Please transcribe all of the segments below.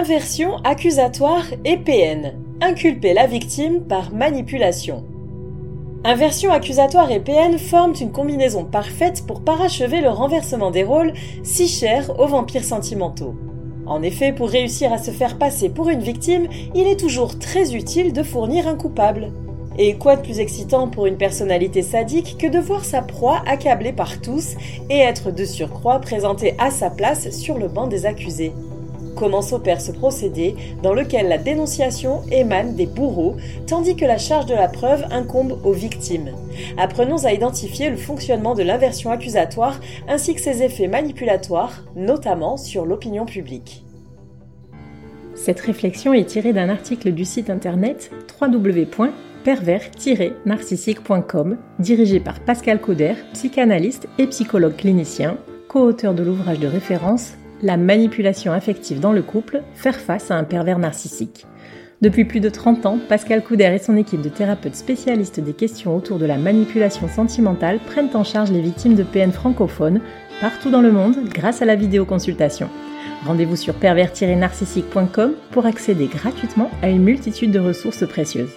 Inversion accusatoire et PN. Inculper la victime par manipulation. Inversion accusatoire et PN forment une combinaison parfaite pour parachever le renversement des rôles si cher aux vampires sentimentaux. En effet, pour réussir à se faire passer pour une victime, il est toujours très utile de fournir un coupable. Et quoi de plus excitant pour une personnalité sadique que de voir sa proie accablée par tous et être de surcroît présentée à sa place sur le banc des accusés? Comment s'opère ce procédé dans lequel la dénonciation émane des bourreaux tandis que la charge de la preuve incombe aux victimes. Apprenons à identifier le fonctionnement de l'inversion accusatoire ainsi que ses effets manipulatoires, notamment sur l'opinion publique. Cette réflexion est tirée d'un article du site internet www.pervers-narcissique.com dirigé par Pascal Cauder, psychanalyste et psychologue clinicien, co-auteur de l'ouvrage de référence la manipulation affective dans le couple, faire face à un pervers narcissique. Depuis plus de 30 ans, Pascal Couder et son équipe de thérapeutes spécialistes des questions autour de la manipulation sentimentale prennent en charge les victimes de PN francophones partout dans le monde grâce à la vidéoconsultation. Rendez-vous sur pervers-narcissique.com pour accéder gratuitement à une multitude de ressources précieuses.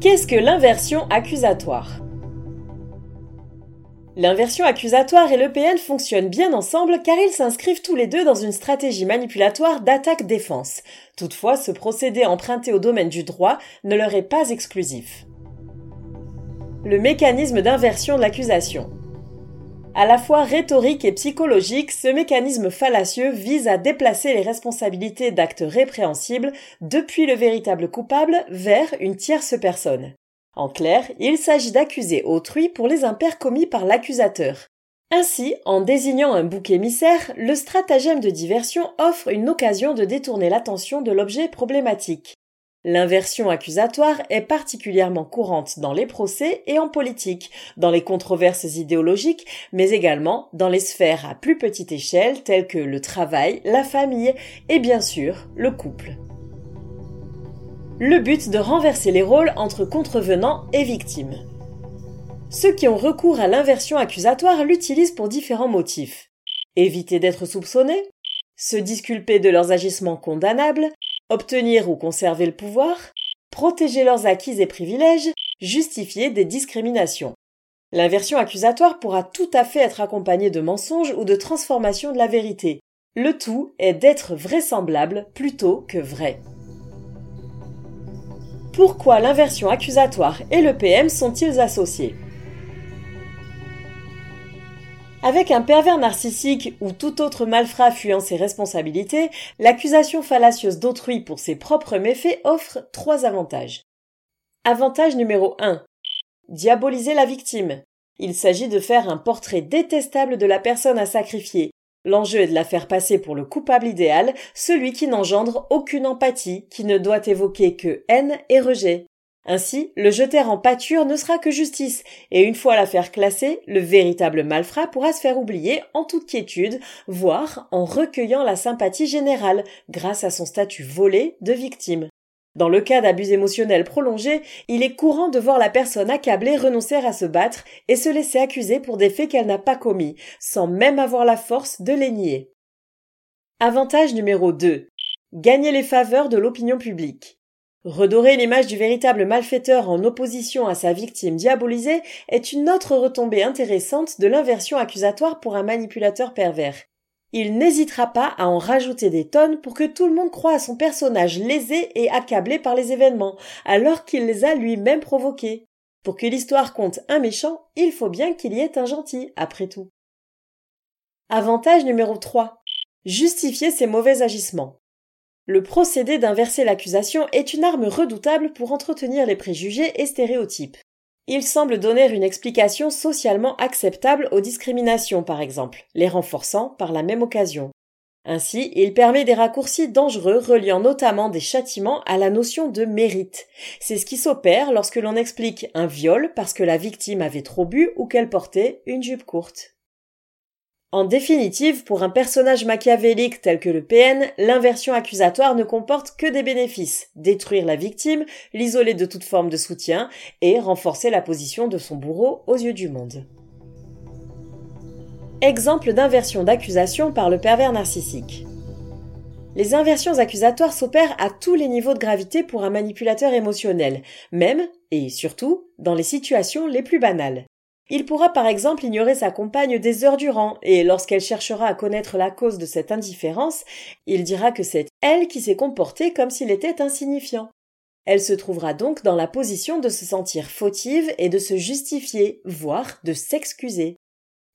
Qu'est-ce que l'inversion accusatoire? L'inversion accusatoire et le PN fonctionnent bien ensemble car ils s'inscrivent tous les deux dans une stratégie manipulatoire d'attaque-défense. Toutefois, ce procédé emprunté au domaine du droit ne leur est pas exclusif. Le mécanisme d'inversion de l'accusation. À la fois rhétorique et psychologique, ce mécanisme fallacieux vise à déplacer les responsabilités d'actes répréhensibles depuis le véritable coupable vers une tierce personne. En clair, il s'agit d'accuser autrui pour les impairs commis par l'accusateur. Ainsi, en désignant un bouc émissaire, le stratagème de diversion offre une occasion de détourner l'attention de l'objet problématique. L'inversion accusatoire est particulièrement courante dans les procès et en politique, dans les controverses idéologiques, mais également dans les sphères à plus petite échelle telles que le travail, la famille et bien sûr le couple le but de renverser les rôles entre contrevenants et victimes. Ceux qui ont recours à l'inversion accusatoire l'utilisent pour différents motifs. Éviter d'être soupçonnés, se disculper de leurs agissements condamnables, obtenir ou conserver le pouvoir, protéger leurs acquis et privilèges, justifier des discriminations. L'inversion accusatoire pourra tout à fait être accompagnée de mensonges ou de transformation de la vérité. Le tout est d'être vraisemblable plutôt que vrai. Pourquoi l'inversion accusatoire et le PM sont-ils associés Avec un pervers narcissique ou tout autre malfrat fuyant ses responsabilités, l'accusation fallacieuse d'autrui pour ses propres méfaits offre trois avantages. Avantage numéro 1. Diaboliser la victime. Il s'agit de faire un portrait détestable de la personne à sacrifier, L'enjeu est de la faire passer pour le coupable idéal, celui qui n'engendre aucune empathie, qui ne doit évoquer que haine et rejet. Ainsi, le jeter en pâture ne sera que justice, et une fois l'affaire classée, le véritable malfrat pourra se faire oublier en toute quiétude, voire en recueillant la sympathie générale, grâce à son statut volé de victime. Dans le cas d'abus émotionnels prolongés, il est courant de voir la personne accablée renoncer à se battre et se laisser accuser pour des faits qu'elle n'a pas commis, sans même avoir la force de les nier. Avantage numéro 2. Gagner les faveurs de l'opinion publique. Redorer l'image du véritable malfaiteur en opposition à sa victime diabolisée est une autre retombée intéressante de l'inversion accusatoire pour un manipulateur pervers. Il n'hésitera pas à en rajouter des tonnes pour que tout le monde croie à son personnage lésé et accablé par les événements, alors qu'il les a lui-même provoqués. Pour que l'histoire compte un méchant, il faut bien qu'il y ait un gentil, après tout. Avantage numéro 3. Justifier ses mauvais agissements. Le procédé d'inverser l'accusation est une arme redoutable pour entretenir les préjugés et stéréotypes. Il semble donner une explication socialement acceptable aux discriminations, par exemple, les renforçant par la même occasion. Ainsi, il permet des raccourcis dangereux reliant notamment des châtiments à la notion de mérite. C'est ce qui s'opère lorsque l'on explique un viol parce que la victime avait trop bu ou qu'elle portait une jupe courte. En définitive, pour un personnage machiavélique tel que le PN, l'inversion accusatoire ne comporte que des bénéfices. Détruire la victime, l'isoler de toute forme de soutien et renforcer la position de son bourreau aux yeux du monde. Exemple d'inversion d'accusation par le pervers narcissique. Les inversions accusatoires s'opèrent à tous les niveaux de gravité pour un manipulateur émotionnel, même, et surtout, dans les situations les plus banales. Il pourra par exemple ignorer sa compagne des heures durant, et lorsqu'elle cherchera à connaître la cause de cette indifférence, il dira que c'est elle qui s'est comportée comme s'il était insignifiant. Elle se trouvera donc dans la position de se sentir fautive et de se justifier, voire de s'excuser.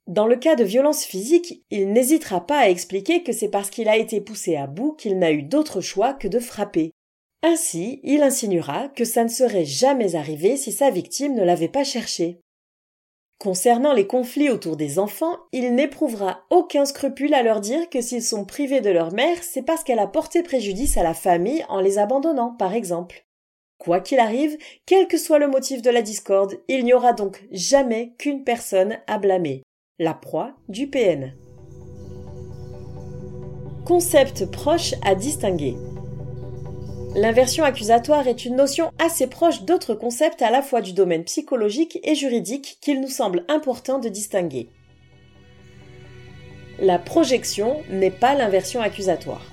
Dans le cas de violence physique, il n'hésitera pas à expliquer que c'est parce qu'il a été poussé à bout qu'il n'a eu d'autre choix que de frapper. Ainsi, il insinuera que ça ne serait jamais arrivé si sa victime ne l'avait pas cherché. Concernant les conflits autour des enfants, il n'éprouvera aucun scrupule à leur dire que s'ils sont privés de leur mère, c'est parce qu'elle a porté préjudice à la famille en les abandonnant, par exemple. Quoi qu'il arrive, quel que soit le motif de la discorde, il n'y aura donc jamais qu'une personne à blâmer, la proie du PN. Concept proche à distinguer. L'inversion accusatoire est une notion assez proche d'autres concepts à la fois du domaine psychologique et juridique qu'il nous semble important de distinguer. La projection n'est pas l'inversion accusatoire.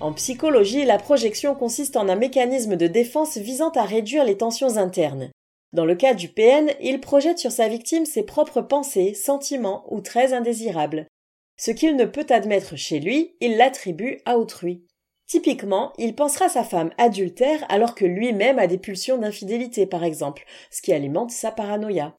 En psychologie, la projection consiste en un mécanisme de défense visant à réduire les tensions internes. Dans le cas du PN, il projette sur sa victime ses propres pensées, sentiments ou traits indésirables. Ce qu'il ne peut admettre chez lui, il l'attribue à autrui. Typiquement, il pensera sa femme adultère alors que lui-même a des pulsions d'infidélité, par exemple, ce qui alimente sa paranoïa.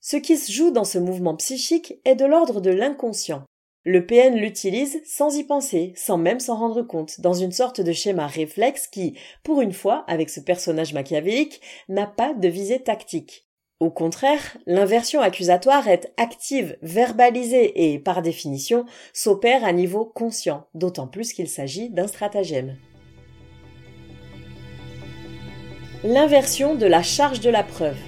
Ce qui se joue dans ce mouvement psychique est de l'ordre de l'inconscient. Le PN l'utilise sans y penser, sans même s'en rendre compte, dans une sorte de schéma réflexe qui, pour une fois, avec ce personnage machiavélique, n'a pas de visée tactique. Au contraire, l'inversion accusatoire est active, verbalisée et, par définition, s'opère à niveau conscient, d'autant plus qu'il s'agit d'un stratagème. L'inversion de la charge de la preuve.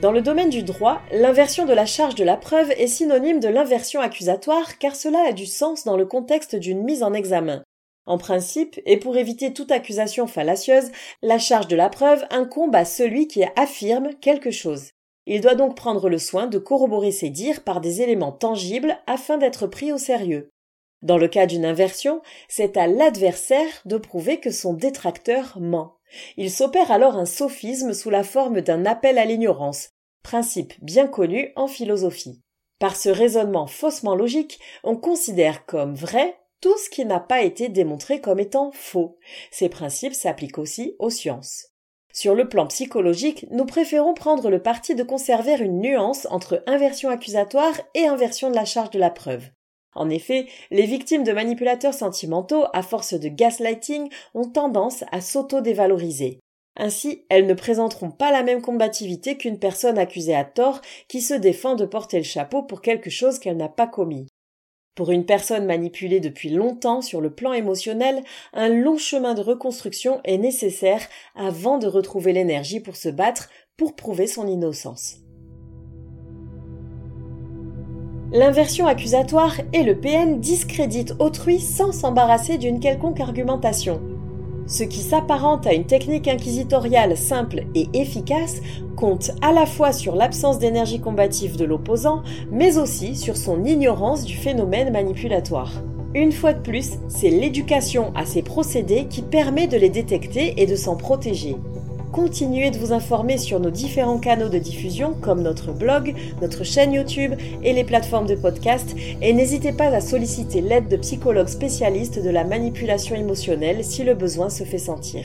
Dans le domaine du droit, l'inversion de la charge de la preuve est synonyme de l'inversion accusatoire car cela a du sens dans le contexte d'une mise en examen. En principe, et pour éviter toute accusation fallacieuse, la charge de la preuve incombe à celui qui affirme quelque chose. Il doit donc prendre le soin de corroborer ses dires par des éléments tangibles afin d'être pris au sérieux. Dans le cas d'une inversion, c'est à l'adversaire de prouver que son détracteur ment. Il s'opère alors un sophisme sous la forme d'un appel à l'ignorance, principe bien connu en philosophie. Par ce raisonnement faussement logique, on considère comme vrai tout ce qui n'a pas été démontré comme étant faux. Ces principes s'appliquent aussi aux sciences. Sur le plan psychologique, nous préférons prendre le parti de conserver une nuance entre inversion accusatoire et inversion de la charge de la preuve. En effet, les victimes de manipulateurs sentimentaux, à force de gaslighting, ont tendance à s'auto-dévaloriser. Ainsi, elles ne présenteront pas la même combativité qu'une personne accusée à tort qui se défend de porter le chapeau pour quelque chose qu'elle n'a pas commis. Pour une personne manipulée depuis longtemps sur le plan émotionnel, un long chemin de reconstruction est nécessaire avant de retrouver l'énergie pour se battre pour prouver son innocence. L'inversion accusatoire et le PN discréditent autrui sans s'embarrasser d'une quelconque argumentation. Ce qui s'apparente à une technique inquisitoriale simple et efficace compte à la fois sur l'absence d'énergie combative de l'opposant, mais aussi sur son ignorance du phénomène manipulatoire. Une fois de plus, c'est l'éducation à ces procédés qui permet de les détecter et de s'en protéger. Continuez de vous informer sur nos différents canaux de diffusion comme notre blog, notre chaîne YouTube et les plateformes de podcast et n'hésitez pas à solliciter l'aide de psychologues spécialistes de la manipulation émotionnelle si le besoin se fait sentir.